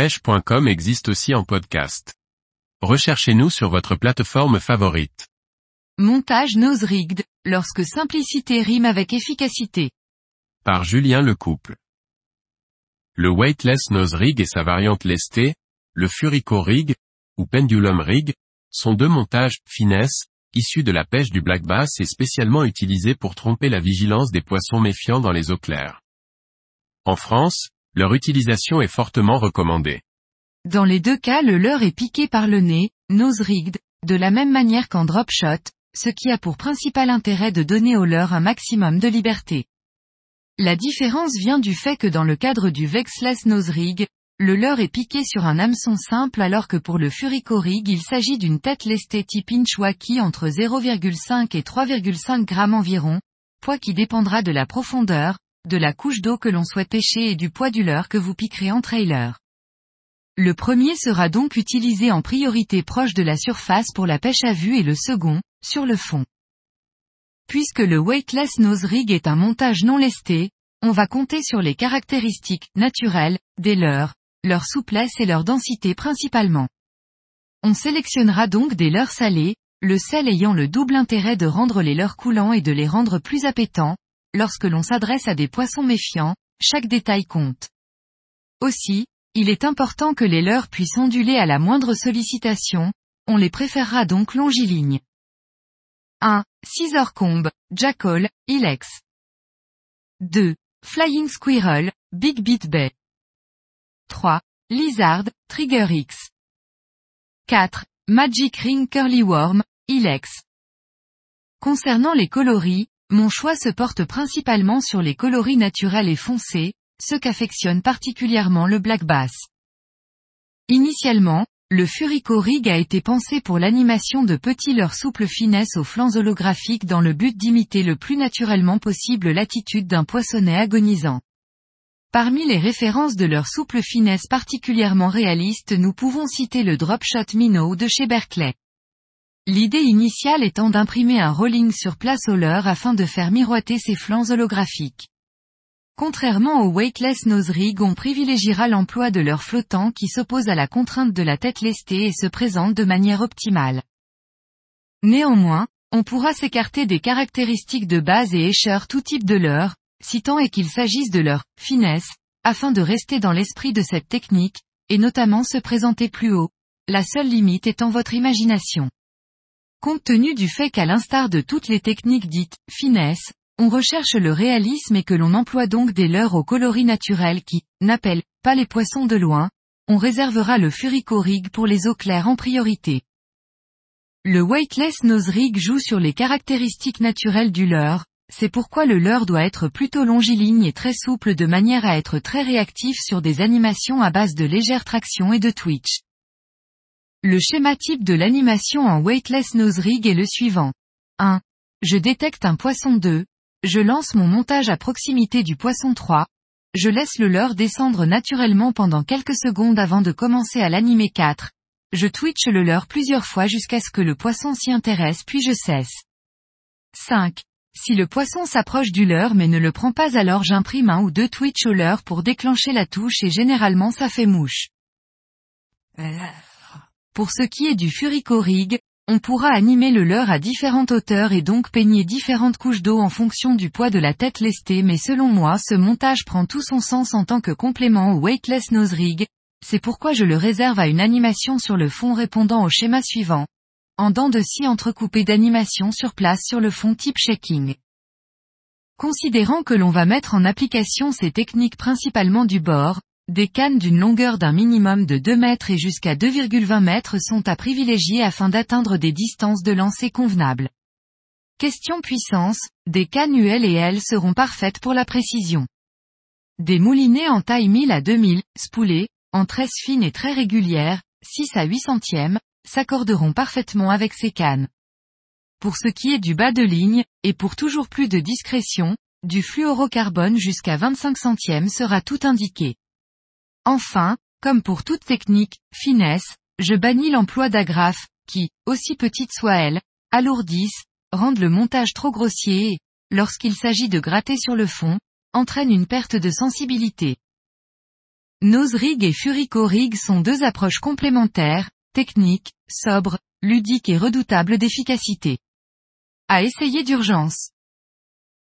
pêche.com existe aussi en podcast. Recherchez-nous sur votre plateforme favorite. Montage nose rigged, lorsque simplicité rime avec efficacité. Par Julien Lecouple. Le weightless nose rig et sa variante lestée, le Furico rig, ou pendulum rig, sont deux montages, finesse, issus de la pêche du black bass et spécialement utilisés pour tromper la vigilance des poissons méfiants dans les eaux claires. En France, leur utilisation est fortement recommandée. Dans les deux cas le leurre est piqué par le nez, nose rigged, de la même manière qu'en drop shot, ce qui a pour principal intérêt de donner au leurre un maximum de liberté. La différence vient du fait que dans le cadre du Vexless Nose Rig, le leurre est piqué sur un hameçon simple alors que pour le Furico Rig il s'agit d'une tête lestée type Inchwaki entre 0,5 et 3,5 grammes environ, poids qui dépendra de la profondeur, de la couche d'eau que l'on souhaite pêcher et du poids du leurre que vous piquerez en trailer. Le premier sera donc utilisé en priorité proche de la surface pour la pêche à vue et le second, sur le fond. Puisque le weightless nose rig est un montage non lesté, on va compter sur les caractéristiques naturelles des leurres, leur souplesse et leur densité principalement. On sélectionnera donc des leurres salés, le sel ayant le double intérêt de rendre les leurres coulants et de les rendre plus appétants, lorsque l'on s'adresse à des poissons méfiants, chaque détail compte. Aussi, il est important que les leurres puissent onduler à la moindre sollicitation, on les préférera donc longilignes. 1. Scissorcombe, Jackal, Ilex. 2. Flying Squirrel, Big Beat Bay. 3. Lizard, Trigger X. 4. Magic Ring Curly Worm, Ilex. Concernant les coloris, mon choix se porte principalement sur les coloris naturels et foncés, ce qu'affectionne particulièrement le black bass. Initialement, le Furico Rig a été pensé pour l'animation de petits leurres souples finesse aux flancs holographiques dans le but d'imiter le plus naturellement possible l'attitude d'un poissonnet agonisant. Parmi les références de leur souple finesse particulièrement réalistes nous pouvons citer le Dropshot Minnow de chez Berkeley. L'idée initiale étant d'imprimer un rolling sur place au leurre afin de faire miroiter ses flancs holographiques. Contrairement au weightless nose rig on privilégiera l'emploi de leurre flottant qui s'oppose à la contrainte de la tête lestée et se présente de manière optimale. Néanmoins, on pourra s'écarter des caractéristiques de base et écheur tout type de leurre, si tant est qu'il s'agisse de leur finesse, afin de rester dans l'esprit de cette technique, et notamment se présenter plus haut, la seule limite étant votre imagination. Compte tenu du fait qu'à l'instar de toutes les techniques dites finesse, on recherche le réalisme et que l'on emploie donc des leurres au coloris naturel qui n'appellent pas les poissons de loin, on réservera le Furico Rig pour les eaux claires en priorité. Le weightless nose rig joue sur les caractéristiques naturelles du leurre, c'est pourquoi le leurre doit être plutôt longiligne et très souple de manière à être très réactif sur des animations à base de légère traction et de twitch. Le schéma type de l'animation en weightless nose rig est le suivant. 1. Je détecte un poisson 2. Je lance mon montage à proximité du poisson 3. Je laisse le leurre descendre naturellement pendant quelques secondes avant de commencer à l'animer 4. Je twitch le leurre plusieurs fois jusqu'à ce que le poisson s'y intéresse puis je cesse. 5. Si le poisson s'approche du leurre mais ne le prend pas alors j'imprime un ou deux twitch au leurre pour déclencher la touche et généralement ça fait mouche. Pour ce qui est du Furico Rig, on pourra animer le leurre à différentes hauteurs et donc peigner différentes couches d'eau en fonction du poids de la tête lestée mais selon moi ce montage prend tout son sens en tant que complément au Weightless Nose Rig, c'est pourquoi je le réserve à une animation sur le fond répondant au schéma suivant. En dents de scie entrecoupé d'animation sur place sur le fond type shaking. Considérant que l'on va mettre en application ces techniques principalement du bord, des cannes d'une longueur d'un minimum de 2 mètres et jusqu'à 2,20 mètres sont à privilégier afin d'atteindre des distances de lancer convenables. Question puissance, des cannes UL et L seront parfaites pour la précision. Des moulinets en taille 1000 à 2000, spoulés, en tresse fine et très régulière, 6 à 8 centièmes, s'accorderont parfaitement avec ces cannes. Pour ce qui est du bas de ligne, et pour toujours plus de discrétion, du fluorocarbone jusqu'à 25 centièmes sera tout indiqué. Enfin, comme pour toute technique, finesse, je bannis l'emploi d'agrafes, qui, aussi petites soient-elles, alourdissent, rendent le montage trop grossier et, lorsqu'il s'agit de gratter sur le fond, entraînent une perte de sensibilité. Nose Rig et Furico Rig sont deux approches complémentaires, techniques, sobres, ludiques et redoutables d'efficacité. À essayer d'urgence.